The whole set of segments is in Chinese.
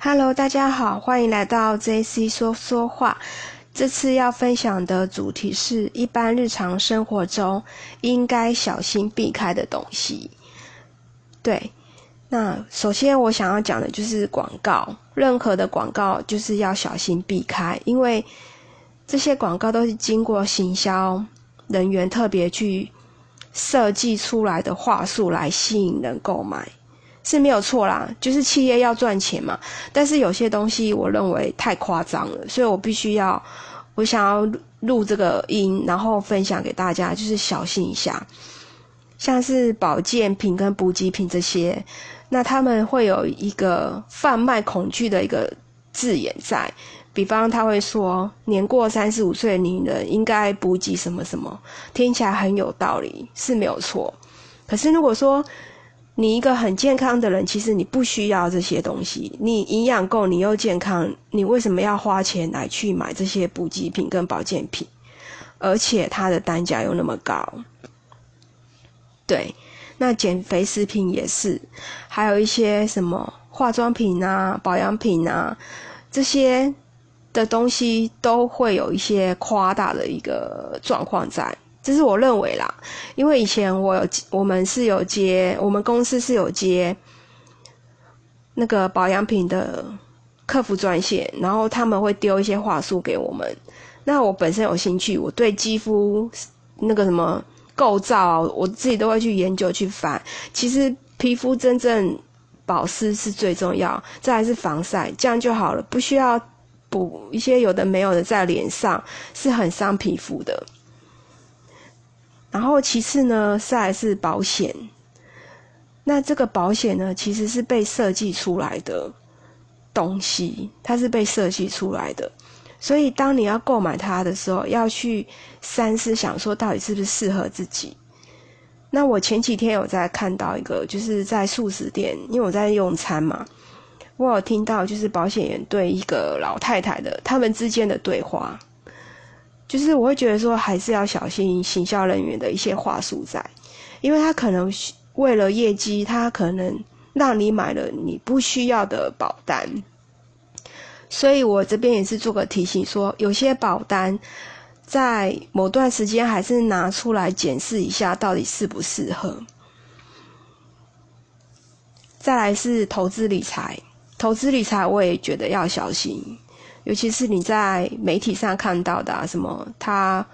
Hello，大家好，欢迎来到 JC 说说话。这次要分享的主题是一般日常生活中应该小心避开的东西。对，那首先我想要讲的就是广告，任何的广告就是要小心避开，因为这些广告都是经过行销人员特别去设计出来的话术来吸引人购买。是没有错啦，就是企业要赚钱嘛。但是有些东西我认为太夸张了，所以我必须要，我想要录这个音，然后分享给大家，就是小心一下。像是保健品跟补给品这些，那他们会有一个贩卖恐惧的一个字眼在，比方他会说年过三十五岁的女人应该补给什么什么，听起来很有道理，是没有错。可是如果说，你一个很健康的人，其实你不需要这些东西。你营养够，你又健康，你为什么要花钱来去买这些补给品跟保健品？而且它的单价又那么高。对，那减肥食品也是，还有一些什么化妆品啊、保养品啊，这些的东西都会有一些夸大的一个状况在。这是我认为啦，因为以前我有我们是有接，我们公司是有接那个保养品的客服专线，然后他们会丢一些话术给我们。那我本身有兴趣，我对肌肤那个什么构造，我自己都会去研究去翻。其实皮肤真正保湿是最重要，再来是防晒，这样就好了，不需要补一些有的没有的在脸上，是很伤皮肤的。然后其次呢，再来是保险。那这个保险呢，其实是被设计出来的东西，它是被设计出来的。所以当你要购买它的时候，要去三思，想说到底是不是适合自己。那我前几天有在看到一个，就是在素食店，因为我在用餐嘛，我有听到就是保险员对一个老太太的他们之间的对话。就是我会觉得说，还是要小心行销人员的一些话术在，因为他可能为了业绩，他可能让你买了你不需要的保单。所以我这边也是做个提醒，说有些保单在某段时间还是拿出来检视一下，到底适不适合。再来是投资理财，投资理财我也觉得要小心。尤其是你在媒体上看到的啊什么，他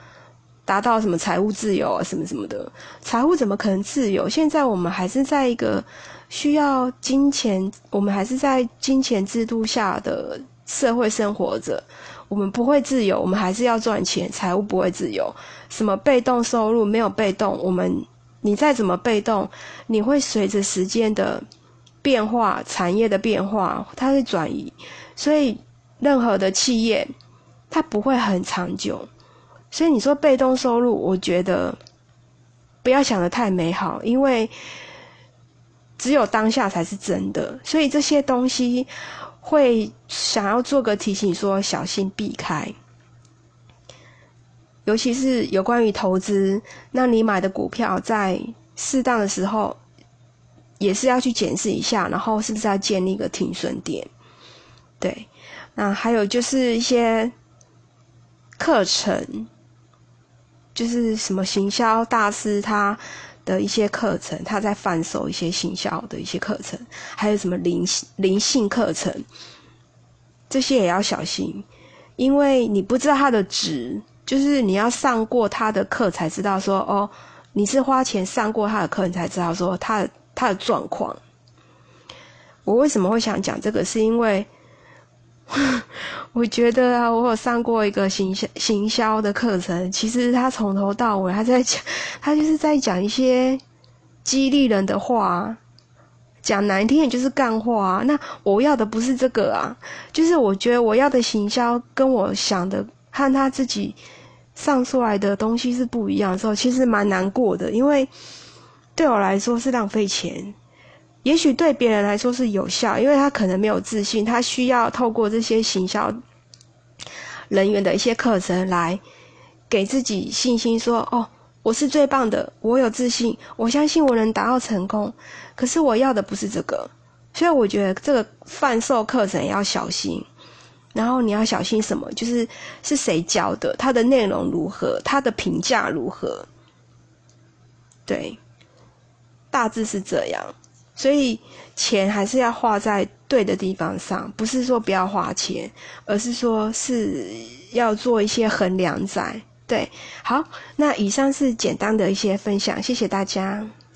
达到什么财务自由啊，什么什么的，财务怎么可能自由？现在我们还是在一个需要金钱，我们还是在金钱制度下的社会生活着。我们不会自由，我们还是要赚钱，财务不会自由。什么被动收入没有被动，我们你再怎么被动，你会随着时间的变化、产业的变化，它会转移，所以。任何的企业，它不会很长久，所以你说被动收入，我觉得不要想的太美好，因为只有当下才是真的。所以这些东西会想要做个提醒，说小心避开，尤其是有关于投资，那你买的股票在适当的时候，也是要去检视一下，然后是不是要建立一个停损点，对。那还有就是一些课程，就是什么行销大师他的一些课程，他在贩售一些行销的一些课程，还有什么灵灵性课程，这些也要小心，因为你不知道他的值，就是你要上过他的课才知道说哦，你是花钱上过他的课，你才知道说他他的状况。我为什么会想讲这个？是因为。我觉得啊，我有上过一个行销行销的课程，其实他从头到尾他在讲，他就是在讲一些激励人的话，讲难听点就是干话。那我要的不是这个啊，就是我觉得我要的行销跟我想的和他自己上出来的东西是不一样的时候，其实蛮难过的，因为对我来说是浪费钱。也许对别人来说是有效，因为他可能没有自信，他需要透过这些行销人员的一些课程来给自己信心，说：“哦，我是最棒的，我有自信，我相信我能达到成功。”可是我要的不是这个，所以我觉得这个贩售课程要小心。然后你要小心什么？就是是谁教的，它的内容如何，它的评价如何？对，大致是这样。所以钱还是要花在对的地方上，不是说不要花钱，而是说是要做一些衡量在。对，好，那以上是简单的一些分享，谢谢大家。